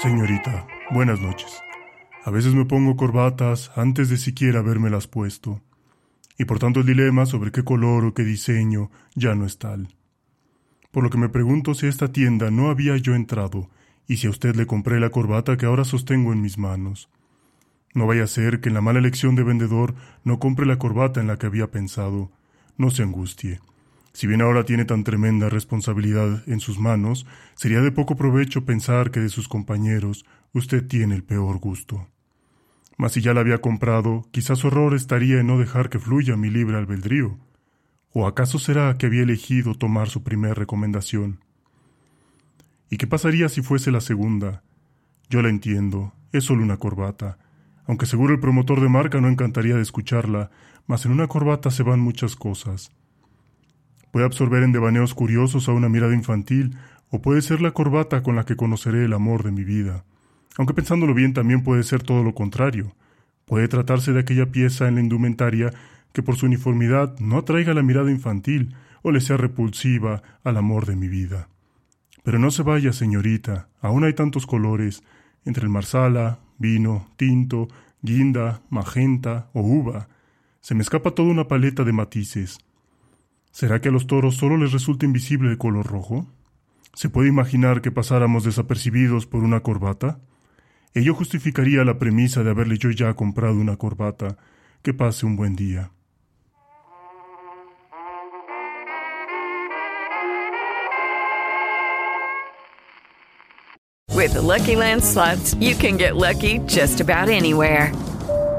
Señorita, buenas noches. A veces me pongo corbatas antes de siquiera habérmelas puesto, y por tanto el dilema sobre qué color o qué diseño ya no es tal. Por lo que me pregunto si a esta tienda no había yo entrado, y si a usted le compré la corbata que ahora sostengo en mis manos. No vaya a ser que en la mala elección de vendedor no compre la corbata en la que había pensado. No se angustie. Si bien ahora tiene tan tremenda responsabilidad en sus manos, sería de poco provecho pensar que de sus compañeros usted tiene el peor gusto. Mas si ya la había comprado, quizás su error estaría en no dejar que fluya mi libre albedrío. ¿O acaso será que había elegido tomar su primera recomendación? ¿Y qué pasaría si fuese la segunda? Yo la entiendo, es solo una corbata, aunque seguro el promotor de marca no encantaría de escucharla, mas en una corbata se van muchas cosas. Puede absorber en devaneos curiosos a una mirada infantil, o puede ser la corbata con la que conoceré el amor de mi vida. Aunque pensándolo bien también puede ser todo lo contrario. Puede tratarse de aquella pieza en la indumentaria que por su uniformidad no atraiga la mirada infantil o le sea repulsiva al amor de mi vida. Pero no se vaya, señorita, aún hay tantos colores, entre el marsala, vino, tinto, guinda, magenta o uva. Se me escapa toda una paleta de matices. ¿Será que a los toros solo les resulta invisible el color rojo? ¿Se puede imaginar que pasáramos desapercibidos por una corbata? Ello justificaría la premisa de haberle yo ya comprado una corbata. Que pase un buen día. With Lucky Land slots, you can get lucky just about anywhere.